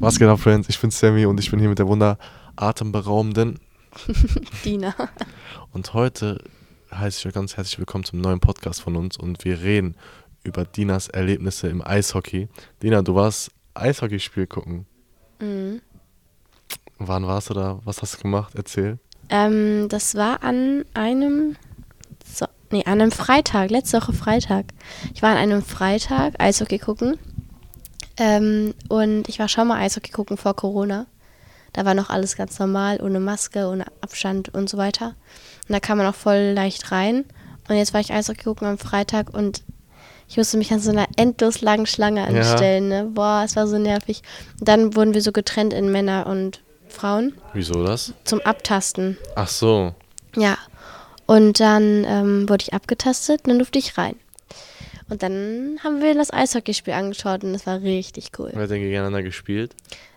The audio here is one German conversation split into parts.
Was geht ab, Friends? Ich bin Sammy und ich bin hier mit der wunder atemberaubenden Dina. Und heute heiße ich euch ganz herzlich willkommen zum neuen Podcast von uns und wir reden über Dinas Erlebnisse im Eishockey. Dina, du warst Eishockeyspiel gucken. Mhm. Wann warst du da? Was hast du gemacht? Erzähl. Ähm, das war an einem, so, nee, an einem Freitag, letzte Woche Freitag. Ich war an einem Freitag Eishockey gucken. Ähm, und ich war schon mal Eishockey gucken vor Corona. Da war noch alles ganz normal, ohne Maske, ohne Abstand und so weiter. Und da kam man auch voll leicht rein. Und jetzt war ich Eishockey gucken am Freitag und ich musste mich an so einer endlos langen Schlange anstellen. Ne? Boah, es war so nervig. Und dann wurden wir so getrennt in Männer und Frauen Wieso das? zum Abtasten. Ach so. Ja. Und dann ähm, wurde ich abgetastet und dann durfte ich rein. Und dann haben wir das Eishockeyspiel angeschaut und das war richtig cool. Wer hat denn gegeneinander gespielt?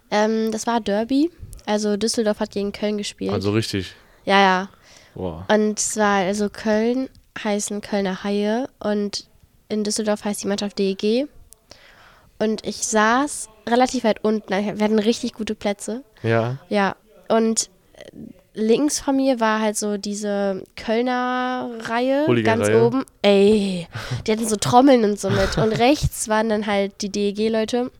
Ähm, das war Derby. Also Düsseldorf hat gegen Köln gespielt. Also richtig. ja, ja. Wow. Und zwar, also Köln heißen Kölner Haie und in Düsseldorf heißt die Mannschaft DEG. Und ich saß relativ weit unten. Wir hatten richtig gute Plätze. Ja. Ja, und links von mir war halt so diese Kölner Reihe, ganz oben. Ey, die hatten so Trommeln und so mit. Und rechts waren dann halt die DEG-Leute.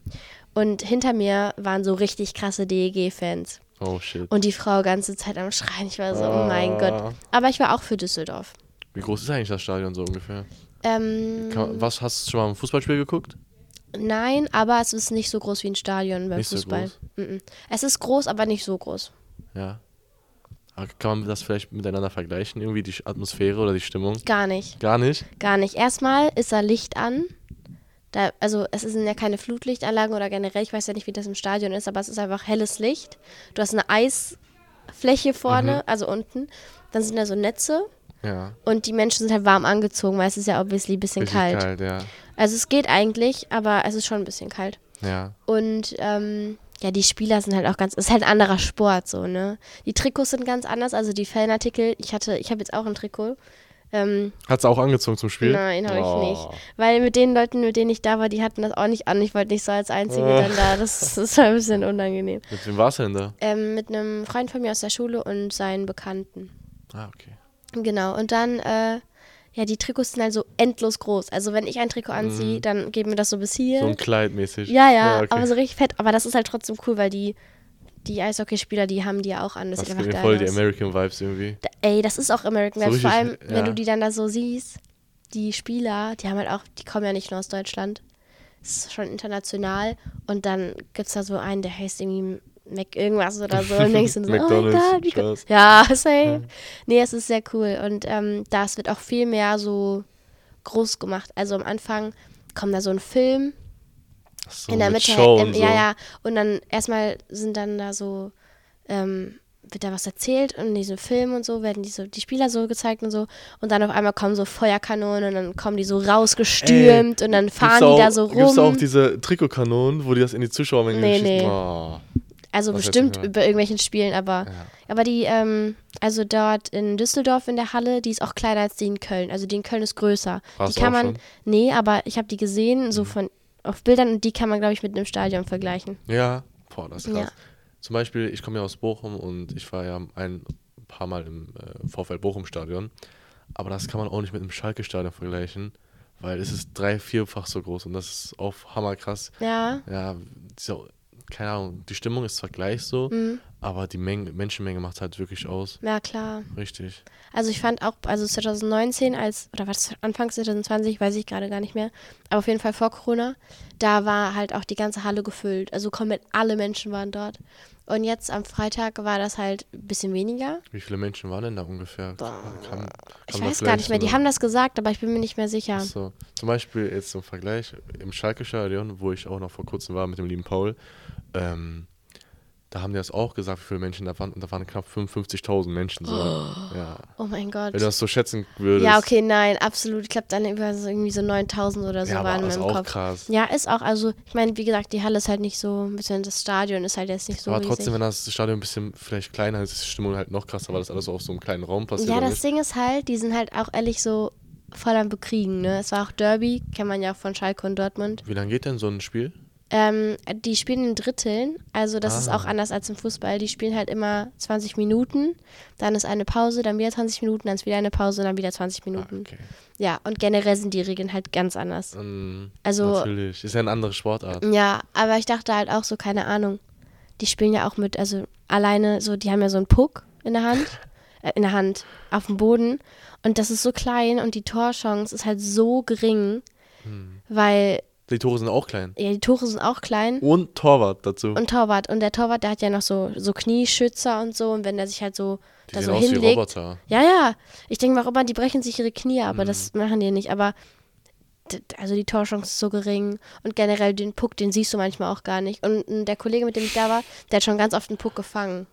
Und hinter mir waren so richtig krasse DEG-Fans. Oh shit. Und die Frau ganze Zeit am Schreien. Ich war so, oh mein Ah. Gott. Aber ich war auch für Düsseldorf. Wie groß ist eigentlich das Stadion so ungefähr? Ähm, Kann, was hast du schon mal ein Fußballspiel geguckt? nein, aber es ist nicht so groß wie ein Stadion beim Nicht so Fußball. groß? Mhm. Es ist groß, aber nicht so groß. Ja. Aber Kann man das vielleicht miteinander vergleichen? Irgendwie die Atmosphäre oder die Stimmung? Gar nicht. Gar nicht? Gar nicht. Erstmal ist da Licht an. Da, also es sind ja keine Flutlichtanlagen oder generell, ich weiß ja nicht, wie das im Stadion ist, aber es ist einfach helles Licht. Du hast eine Eisfläche vorne, Mhm. also unten. Dann sind da so Netze Ja. und die Menschen sind halt warm angezogen, weil es ist ja obviously ein bisschen Richtig kalt. kalt, ja. Also es geht eigentlich, aber es ist schon ein bisschen kalt. Ja. Und ähm, ja, die Spieler sind halt auch ganz, es ist halt ein anderer Sport so, ne? Die Trikots sind ganz anders, also die Fanartikel, ich hatte, ich habe jetzt auch ein Trikot. Ähm, Hat's auch angezogen zum Spiel? Nein, habe Oh. ich nicht. Weil mit den Leuten, mit denen ich da war, die hatten das auch nicht an. Ich wollte nicht so als Einzige Oh. dann da. Das, das war ein bisschen unangenehm. Mit wem warst du denn da? Ähm, mit einem Freund von mir aus der Schule und seinen Bekannten. Ah, okay. Genau. Und dann, äh, ja, die Trikots sind halt so endlos groß. Also wenn ich ein Trikot anziehe, dann geben wir das so bis hier. Mhm. So ein Kleid mäßig. ja, ja, okay. aber so richtig fett. Aber das ist halt trotzdem cool, weil die, die Eishockeyspieler, die haben die ja auch an. Das Das gibt einfach voll die. American Vibes irgendwie. Da- Ey, das ist auch American So Vibes. Vor richtig, allem, wenn ja. du die dann da so siehst, die Spieler, die haben halt auch, die kommen ja nicht nur aus Deutschland. Es ist schon international. Und dann gibt es da so einen, der heißt irgendwie Mac irgendwas oder so. Und denkst du so, oh mein Gott, wie cool. Ja, safe. Nee, es ist sehr cool. Und ähm, das wird auch viel mehr so groß gemacht. Also am Anfang kommt da so ein Film So in der mit Mitte, ähm, ja, ja. Und dann erstmal sind dann da so, ähm, wird da was erzählt und in diesem Film und so werden die, so, die Spieler so gezeigt und so. Und dann auf einmal kommen so Feuerkanonen und dann kommen die so rausgestürmt und dann fahren die auch, da so rum. auch diese Trikotkanonen, wo die das in die Zuschauermenge Nee, schießen? nee. Oh. Also was bestimmt über irgendwelchen Spielen, aber, Ja. aber die, ähm, also dort in Düsseldorf in der Halle, die ist auch kleiner als die in Köln. Also die in Köln ist größer. Warst die kann man, schon? Mhm. nee, aber ich habe die gesehen, so von auf Bildern und die kann man, glaube ich, mit einem Stadion vergleichen. Ja, boah, das ist krass. Ja. Zum Beispiel, ich komme ja aus Bochum und ich war ja ein paar Mal im äh, VfL Bochum Stadion. Aber das kann man auch nicht mit einem Schalke-Stadion vergleichen, weil es ist drei-, vierfach so groß und das ist auch hammerkrass. Ja, Ja, so, keine Ahnung, die Stimmung ist zwar gleich so, Mhm. aber die Menge, Menschenmenge macht halt wirklich aus. ja klar. Richtig. Also ich fand auch, also 2019 als, oder was, Anfang 2020, weiß ich gerade gar nicht mehr, aber auf jeden Fall vor Corona, da war halt auch die ganze Halle gefüllt. Also komplett alle Menschen waren dort. Und jetzt am Freitag war das halt ein bisschen weniger. Wie viele Menschen waren denn da ungefähr? Boah, Kann- Ich kann man weiß gar nicht mehr, die haben das gesagt, aber ich bin mir nicht mehr sicher. Ach So. Zum Beispiel jetzt zum Vergleich, im Schalke-Stadion, wo ich auch noch vor kurzem war mit dem lieben Paul, ähm, da haben die das auch gesagt, wie viele Menschen da waren. Und da waren knapp 55.000 Menschen. So. Ja. Oh mein Gott. Wenn du das so schätzen würdest. Ja, okay, nein, absolut. Ich glaube, dann irgendwie so 9000 oder so Ja, aber waren in ist meinem auch Kopf. krass. Ja, ist auch, also, ich meine, wie gesagt, die Halle ist halt nicht so, ein bisschen das Stadion ist halt jetzt nicht so aber riesig. trotzdem, wenn das Stadion ein bisschen vielleicht kleiner ist, ist die Stimmung halt noch krasser, weil das alles so auf so einem kleinen Raum passiert. Ja, das? Ding ist halt, die sind halt auch ehrlich so voll am Bekriegen, ne? Es war auch Derby, kennt man ja auch von Schalke und Dortmund. Wie lange geht denn so ein Spiel? Ähm, die spielen in Dritteln, also das ist auch Ah. anders als im Fußball. Die spielen halt immer 20 Minuten, dann ist eine Pause, dann wieder 20 Minuten, dann ist wieder eine Pause, dann wieder 20 Ah, Minuten. okay. Ja, und generell sind die Regeln halt ganz anders. Ähm, Also- Natürlich. Ist ja eine andere Sportart. Ja, aber ich dachte halt auch so, keine Ahnung. Die spielen ja auch mit, also alleine so, die haben ja so einen Puck in der Hand, äh, in der Hand, auf dem Boden. Und das ist so klein und die Torchance ist halt so gering, Hm. weil Die Tore sind auch klein. ja, die Tore sind auch klein. Und Torwart dazu. Und Torwart. Und der Torwart, der hat ja noch so, so Knieschützer und so. Und wenn der sich halt so die da sehen so aus wie hinlegt. Roboter. Ja, ja. Ich denke auch immer, die brechen sich ihre Knie, Mhm. aber das machen die nicht. Aber also die Torchance ist so gering. Und generell den Puck, den siehst du manchmal auch gar nicht. Und der Kollege, mit dem ich da war, der hat schon ganz oft einen Puck gefangen.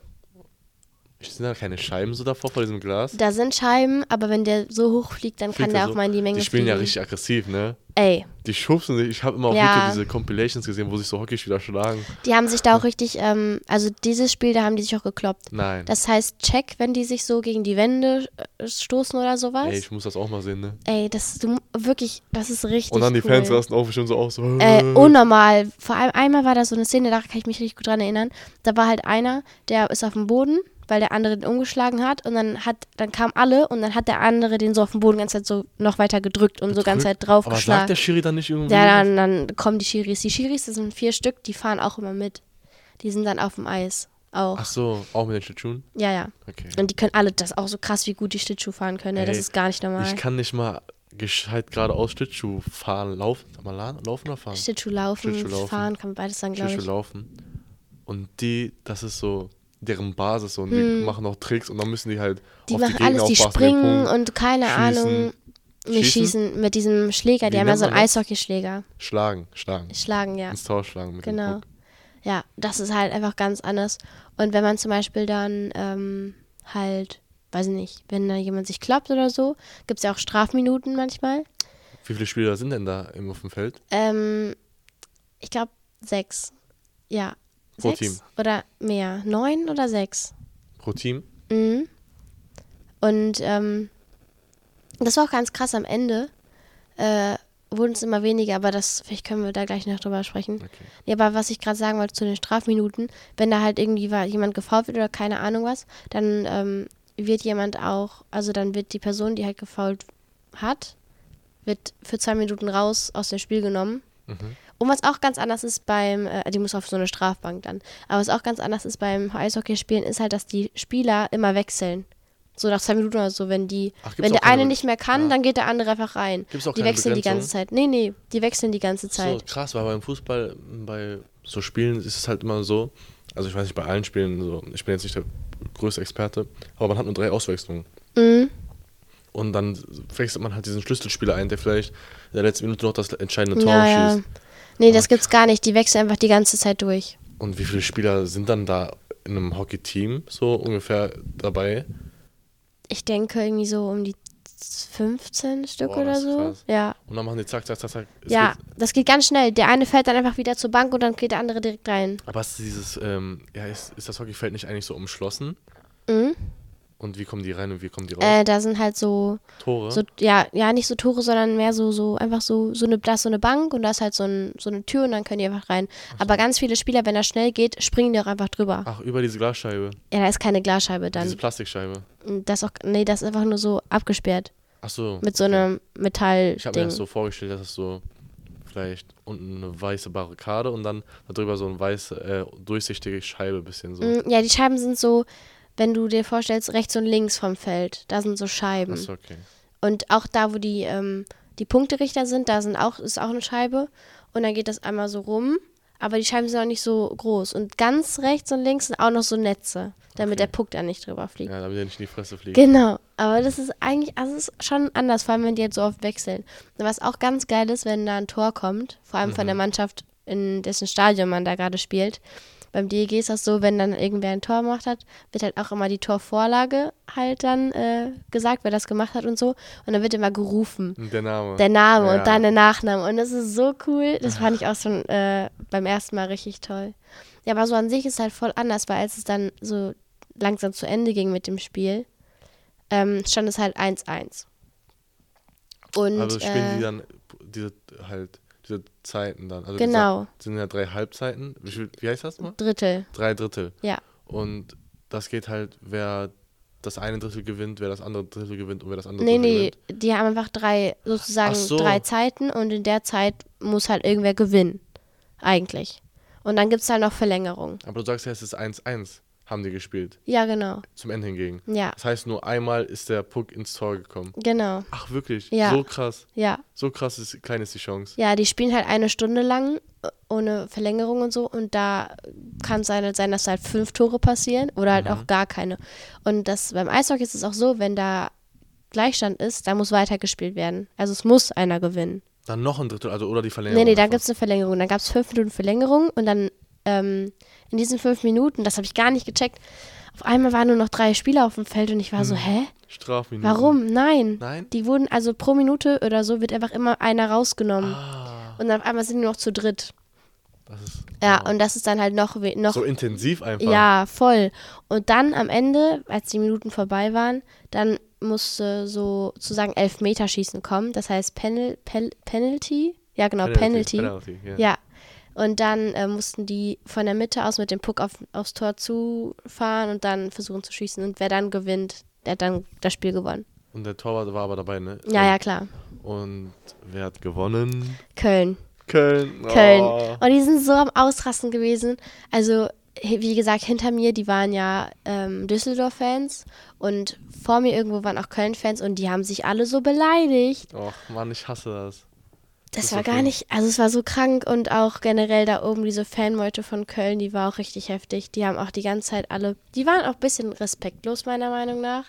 Sind da keine Scheiben so davor vor diesem Glas? Da sind Scheiben, aber wenn der so hoch fliegt, dann kann Fliegt der er auch so? mal in die Menge Die spielen ja fliegen. richtig aggressiv, ne? Ey, Die schubsen sich. Ich habe immer auf Ja. YouTube diese Compilations gesehen, wo sich so Hockeyspieler schlagen. die haben sich da auch richtig, ähm, also dieses Spiel, da haben die sich auch gekloppt. Nein. Das heißt Check, wenn die sich so gegen die Wände äh, stoßen oder sowas. Ey, ich muss das auch mal sehen, ne? Ey, das du, wirklich, das ist richtig Und dann die cool. Fans rasten auf schon so aus. So, Äh, unnormal. Vor allem einmal war da so eine Szene, da kann ich mich richtig gut dran erinnern. Da war halt einer, der ist auf dem Boden, weil der andere den umgeschlagen hat und dann hat, dann kamen alle und dann hat der andere den so auf dem Boden ganze Zeit so noch weiter gedrückt und so ganz Zeit Aber sagt der draufgeschlagen. Schiri dann nicht irgendwie? Ja, dann, dann kommen die Schiris. Die Schiris, das sind vier Stück, die fahren auch immer mit. Die sind dann auf dem Eis. Auch. Ach so, auch mit den Schlittschuhen? Ja, ja. Okay. Und die können alle, das ist auch so krass, wie gut die Schlittschuh fahren können. ne? das Ey, ist gar nicht normal. Ich kann nicht mal gescheit geradeaus Schlittschuh fahren, laufen. Mal, la- laufen oder fahren? Schlittschuh laufen, Schlittschuh laufen. fahren, kann man beides sagen, glaube Schlittschuh ich. laufen. Und die, das ist so deren Basis und die Hm. machen auch Tricks und dann müssen die halt Die auf machen die Gegner alles, die springen und keine schießen. Ahnung. Nicht Schießen? schießen mit diesem Schläger, die Wie haben ja so einen? Eishockeyschläger. Schlagen, schlagen. Schlagen, ja. Ins Tor schlagen mit dem Genau. Puck. Ja, das ist halt einfach ganz anders. Und wenn man zum Beispiel dann ähm, halt, weiß ich nicht, wenn da jemand sich kloppt oder so, gibt es ja auch Strafminuten manchmal. Wie viele Spieler sind denn da im auf dem Feld? Ähm, ich glaube sechs. Ja. Pro sechs Team. oder mehr. Neun oder sechs. Pro Team? Mhm. Und ähm, das war auch ganz krass am Ende. Äh, wurden es immer weniger, aber das, vielleicht können wir da gleich noch drüber sprechen. Okay. Ja, aber was ich gerade sagen wollte zu den Strafminuten, wenn da halt irgendwie war, jemand gefault wird oder keine Ahnung was, dann ähm, wird jemand auch, also dann wird die Person, die halt gefault hat, wird für zwei Minuten raus aus dem Spiel genommen. Mhm. Und was auch ganz anders ist beim, äh, die muss auf so eine Strafbank dann, aber was auch ganz anders ist beim Eishockeyspielen, ist halt, dass die Spieler immer wechseln. So nach zwei Minuten oder so, wenn die, Ach, wenn der eine nicht mehr kann, Ja. dann geht der andere einfach rein. Gibt's auch die wechseln die ganze? Zeit. Nee, nee, die wechseln die ganze Zeit. So krass, weil beim Fußball, bei so Spielen ist es halt immer so, also ich weiß nicht, bei allen Spielen, so, ich bin jetzt nicht der größte Experte, aber man hat nur drei Auswechslungen. Mhm. Und dann wechselt man halt diesen Schlüsselspieler ein, der vielleicht in der letzten Minute noch das entscheidende Tor Ja, ja. Nee, das gibt's gar nicht. Die wechseln einfach die ganze Zeit durch. Und wie viele Spieler sind dann da in einem Hockey-Team so ungefähr dabei? Ich denke irgendwie so um die 15 Stück Boah, oder so. krass. Ja. Und dann machen die zack, zack, zack, zack. Es Ja, geht- das geht ganz schnell. Der eine fällt dann einfach wieder zur Bank und dann geht der andere direkt rein. aber ist dieses, ähm, ja, ist, ist das Hockeyfeld nicht eigentlich so umschlossen? Mhm. Und wie kommen die rein und wie kommen die raus? Äh, da sind halt so, Tore? so, ja, ja, nicht so Tore, sondern mehr so, so, einfach so, so eine, da ist so eine Bank und da ist halt so, ein, so eine Tür und dann können die einfach rein. Aber ganz viele Spieler, wenn das schnell geht, springen die auch einfach drüber. Ach, über diese Glasscheibe, Ja, da ist keine Glasscheibe diese dann. Plastikscheibe. Das auch, nee, das ist einfach nur so abgesperrt. Ach so. Mit so okay. einem Ich habe mir das so vorgestellt, dass es so vielleicht unten eine weiße Barrikade und dann darüber so eine weiße, äh, durchsichtige Scheibe bisschen so. Mm, Ja, die Scheiben sind so, wenn du dir vorstellst, rechts und links vom Feld, da sind so Scheiben. Achso, okay. Und auch da, wo die, ähm, die Punkterichter sind, da sind auch, ist auch eine Scheibe. Und dann geht das einmal so rum. Aber die Scheiben sind auch nicht so groß. Und ganz rechts und links sind auch noch so Netze, damit Okay. der Puck da nicht drüber fliegt. Ja, damit er nicht in die Fresse fliegt. Genau, aber das ist eigentlich, also es ist schon anders, vor allem wenn die jetzt so oft wechseln. Und was auch ganz geil ist, wenn da ein Tor kommt, vor allem von der Mannschaft, in dessen Stadion man da gerade spielt. Beim DEG ist das so, wenn dann irgendwer ein Tor gemacht hat, wird halt auch immer die Torvorlage halt dann äh, gesagt, wer das gemacht hat und so. Und dann wird immer gerufen. Der Name. Der Name Ja. und dann der Nachname. Und das ist so cool. Das fand ich auch schon äh, beim ersten Mal richtig toll. Ja, aber so an sich ist es halt voll anders, weil als es dann so langsam zu Ende ging mit dem Spiel, ähm, stand es halt 1-1. Und also spielen äh, die dann diese halt diese Zeiten dann. Also Genau. Diese, sind ja drei Halbzeiten. Wie, wie heißt das mal? Drittel. Drei Drittel. Ja. Und das geht halt, wer das eine Drittel gewinnt, wer das andere Drittel gewinnt und wer das andere Nee, Drittel nee, gewinnt. die haben einfach drei, sozusagen so. drei Zeiten und in der Zeit muss halt irgendwer gewinnen. Eigentlich. Und dann gibt es halt noch Verlängerung. Aber du sagst ja, es ist 1-1, haben die gespielt. Ja, genau. Zum Ende hingegen. Ja, Das heißt, nur einmal ist der Puck ins Tor gekommen. genau. Ach, wirklich? Ja. So krass. Ja. So krass ist, klein ist die Chance. Ja, die spielen halt eine Stunde lang äh, ohne Verlängerung und so und da kann es halt sein, dass halt fünf Tore passieren oder halt Mhm. auch gar keine. Und das beim Eishockey ist es auch so, wenn da Gleichstand ist, dann muss weitergespielt werden. Also es muss einer gewinnen. Dann noch ein Drittel, also oder die Verlängerung. Nee, nee, da gibt es eine Verlängerung. Dann gab es fünf Minuten Verlängerung und dann ähm, in diesen fünf Minuten, das habe ich gar nicht gecheckt, auf einmal waren nur noch drei Spieler auf dem Feld und ich war so, hä? Strafminuten. Warum? Nein. Nein? Die wurden, also pro Minute oder so wird einfach immer einer rausgenommen. Ah, Und dann auf einmal sind die noch zu dritt. das ist. Ja, wow. und das ist dann halt noch, noch So intensiv einfach. ja, voll. Und dann am Ende, als die Minuten vorbei waren, dann musste so sozusagen Elfmeterschießen kommen. Das heißt Penal, Pel, Penalty. Ja, genau, Penalty. Penalty, ja. Ja. Und dann äh, mussten die von der Mitte aus mit dem Puck auf, aufs Tor zufahren und dann versuchen zu schießen. Und wer dann gewinnt, der hat dann das Spiel gewonnen. Und der Torwart war aber dabei, ne? Ja, ja, klar. Und wer hat gewonnen? Köln. Köln. Köln. Oh. Und die sind so am Ausrasten gewesen. Also, wie gesagt, hinter mir, die waren ja ähm, Düsseldorf-Fans und vor mir irgendwo waren auch Köln-Fans und die haben sich alle so beleidigt. Och, Mann, ich hasse das. Das ist war so gar nicht, also es war so krank und auch generell da oben diese Fanmeute von Köln, die war auch richtig heftig. Die haben auch die ganze Zeit alle, die waren auch ein bisschen respektlos meiner Meinung nach.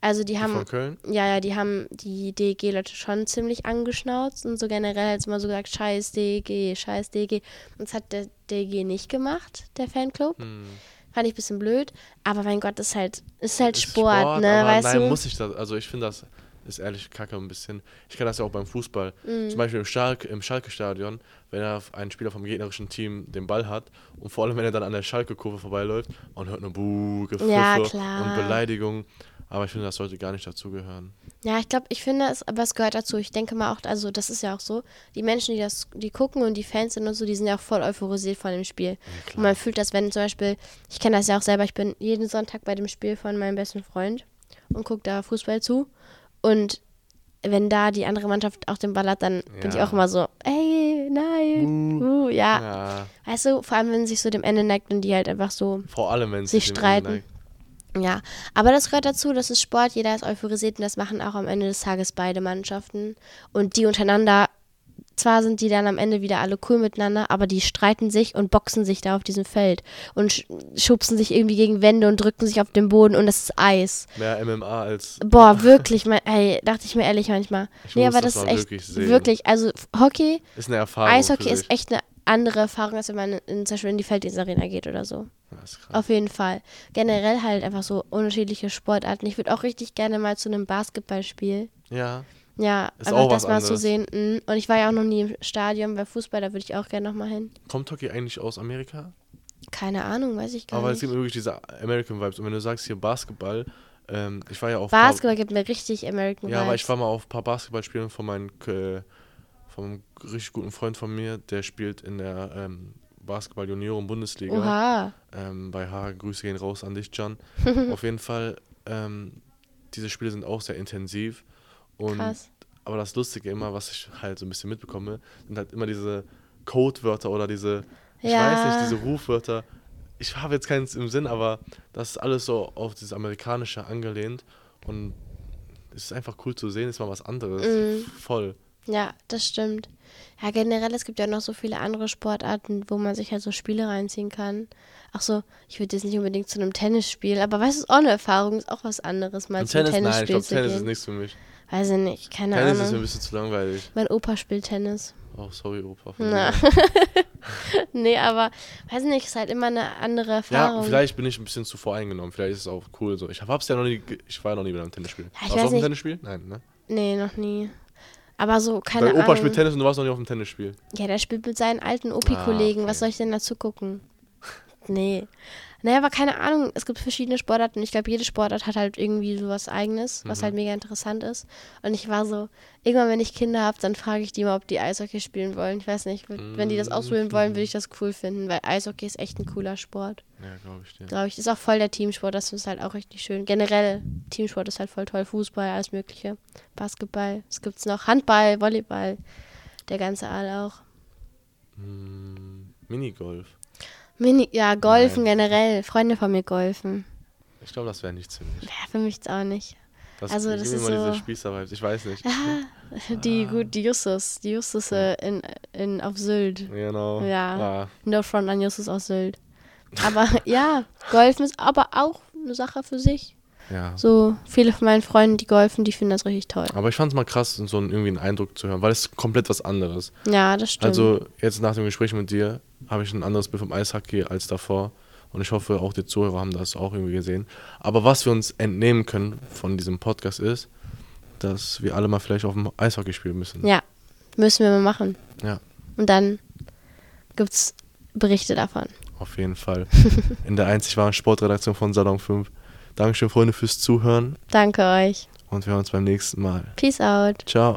Also die Die haben, von Köln? ja, ja, die haben die DEG-Leute schon ziemlich angeschnauzt und so generell hat es immer so gesagt, scheiß DEG, scheiß DEG. Und das hat der DEG nicht gemacht, der Fanclub. Hm. Fand ich ein bisschen blöd, aber mein Gott, ist halt, ist halt Ist Sport, ne, aber weißt nein, du? muss ich das. Also ich finde das ist ehrlich kacke ein bisschen. Ich kenne das ja auch beim Fußball. Mhm. Zum Beispiel im, Schalke, im Schalke-Stadion, wenn er ein Spieler vom gegnerischen Team den Ball hat und vor allem, wenn er dann an der Schalke-Kurve vorbeiläuft, man hört nur Buh, Gepfiffe Ja, und Beleidigung. Aber ich finde, das sollte gar nicht dazugehören. Ja, ich glaube, ich finde es, aber es gehört dazu. Ich denke mal auch, also das ist ja auch so, die Menschen, die das, die gucken und die Fans sind und so, die sind ja auch voll euphorisiert von dem Spiel. und man fühlt das, wenn zum Beispiel, ich kenne das ja auch selber, ich bin jeden Sonntag bei dem Spiel von meinem besten Freund und gucke da Fußball zu. Und wenn da die andere Mannschaft auch den Ball hat, dann bin ich Ja. auch immer so, ey, nein, uh, ja. Ja, Weißt du, vor allem, wenn sich so dem Ende neigt und die halt einfach so vor allem, wenn Sich streiten. Ja, aber das gehört dazu, das ist Sport, jeder ist euphorisiert und das machen auch am Ende des Tages beide Mannschaften. Und die untereinander, zwar sind die dann am Ende wieder alle cool miteinander, aber die streiten sich und boxen sich da auf diesem Feld und sch schubsen sich irgendwie gegen Wände und drücken sich auf den Boden und das ist Eis. Mehr MMA als. Boah, wirklich, mein, ey, dachte ich mir ehrlich manchmal. Ich nee, aber das das ist echt, wirklich wirklich, also Hockey, Ist eine Erfahrung. Eishockey ist echt eine andere Erfahrung, als wenn man in, zum Beispiel in die Felddienstarena geht oder so. Ja, ist krass. Auf jeden Fall. Generell halt einfach so unterschiedliche Sportarten. Ich würde auch richtig gerne mal zu einem Basketballspiel. Ja, Ja, Ist auch das mal zu anderes. sehen. Mhm. Und ich war ja auch noch nie im Stadion bei Fußball, da würde ich auch gerne nochmal hin. kommt Hockey eigentlich aus Amerika? Keine Ahnung, weiß ich gar Aber es nicht. gibt mir wirklich diese American Vibes. Und wenn du sagst hier Basketball, ähm, ich war ja auf paar- Basketball gibt mir richtig American Ja, aber Vibes. ich war mal auf ein paar Basketballspielen von meinem äh, von einem richtig guten Freund von mir, der spielt in der ähm, Basketball Junioren Bundesliga. Oha. Ähm, bei H. Grüße gehen raus an dich, Can. auf jeden Fall, ähm, diese Spiele sind auch sehr intensiv. Und Krass. aber das Lustige immer, was ich halt so ein bisschen mitbekomme, sind halt immer diese Codewörter oder diese, ich Ja. weiß nicht, diese Rufwörter. Ich habe jetzt keins im Sinn, aber das ist alles so auf dieses Amerikanische angelehnt und es ist einfach cool zu sehen, ist mal was anderes. Mhm. Voll. Ja, das stimmt. Ja, generell, es gibt ja noch so viele andere Sportarten, wo man sich halt so Spiele reinziehen kann. Ach so, ich würde jetzt nicht unbedingt zu einem Tennisspiel, aber weißt du, ist auch eine Erfahrung, ist auch was anderes, mal zum Tennis, nein, ich Tennisspiel glaube, zu Tennis ist gehen. nichts für mich. Weiß ich nicht, keine Tennis ist mir ein Ahnung. bisschen zu langweilig. Mein Opa spielt Tennis. Oh, sorry, Opa. Na. nee, aber weiß nicht, ist halt immer eine andere Erfahrung. Ja, vielleicht bin ich ein bisschen zu voreingenommen. Vielleicht ist es auch cool so. Ich hab's ja noch nie, ich war ja noch nie bei einem Tennisspiel. ich Warst du auf einem. Tennisspiel? Nein, ne? Nee, noch nie. Aber so, keine Dein Opa Ahnung. spielt Tennis und du warst noch nie auf einem Tennisspiel. Ja, der spielt mit seinen alten Opi-Kollegen. Ah, okay. Was soll ich denn dazu gucken? nee. Naja, aber keine Ahnung, es gibt verschiedene Sportarten ich glaube, jede Sportart hat halt irgendwie so was Eigenes, was Mhm. halt mega interessant ist. Und ich war so, irgendwann, wenn ich Kinder habe, dann frage ich die mal, ob die Eishockey spielen wollen. Ich weiß nicht, wenn die das ausprobieren wollen, würde ich das cool finden, weil Eishockey ist echt ein cooler Sport. Ja, glaube ich dir. Glaube ich. Ist auch voll der Teamsport, das ist halt auch richtig schön. Generell, Teamsport ist halt voll toll. Fußball, alles Mögliche. Basketball, es gibt's noch. Handball, Volleyball, der ganze All auch. Hm, Minigolf. Mini, ja, Golfen Nein. generell. Freunde von mir golfen. Ich glaube, das wäre nichts für mich. Ja, für mich auch nicht. Das, Also, das ist mal so- diese Spießer-Vibes. Ich weiß nicht. Die, gut, die Justus. Die Justus äh, in, in, auf Sylt. Genau. Ja. Ah, No front an Justus aus Sylt. Aber ja, Golfen ist aber auch eine Sache für sich. Ja. So, viele von meinen Freunden, die golfen, die finden das richtig toll. Aber ich fand es mal krass, so einen, irgendwie einen Eindruck zu hören, weil es ist komplett was anderes. Ja, das stimmt. Also jetzt nach dem Gespräch mit dir habe ich ein anderes Bild vom Eishockey als davor. Und ich hoffe, auch die Zuhörer haben das auch irgendwie gesehen. Aber was wir uns entnehmen können von diesem Podcast ist, dass wir alle mal vielleicht auf dem Eishockey spielen müssen. ja, müssen wir mal machen. Ja. Und dann gibt's Berichte davon. Auf jeden Fall. In der einzig wahren Sportredaktion von Salon 5. Dankeschön, Freunde, fürs Zuhören. Danke euch. Und wir hören uns beim nächsten Mal. Peace out. Ciao.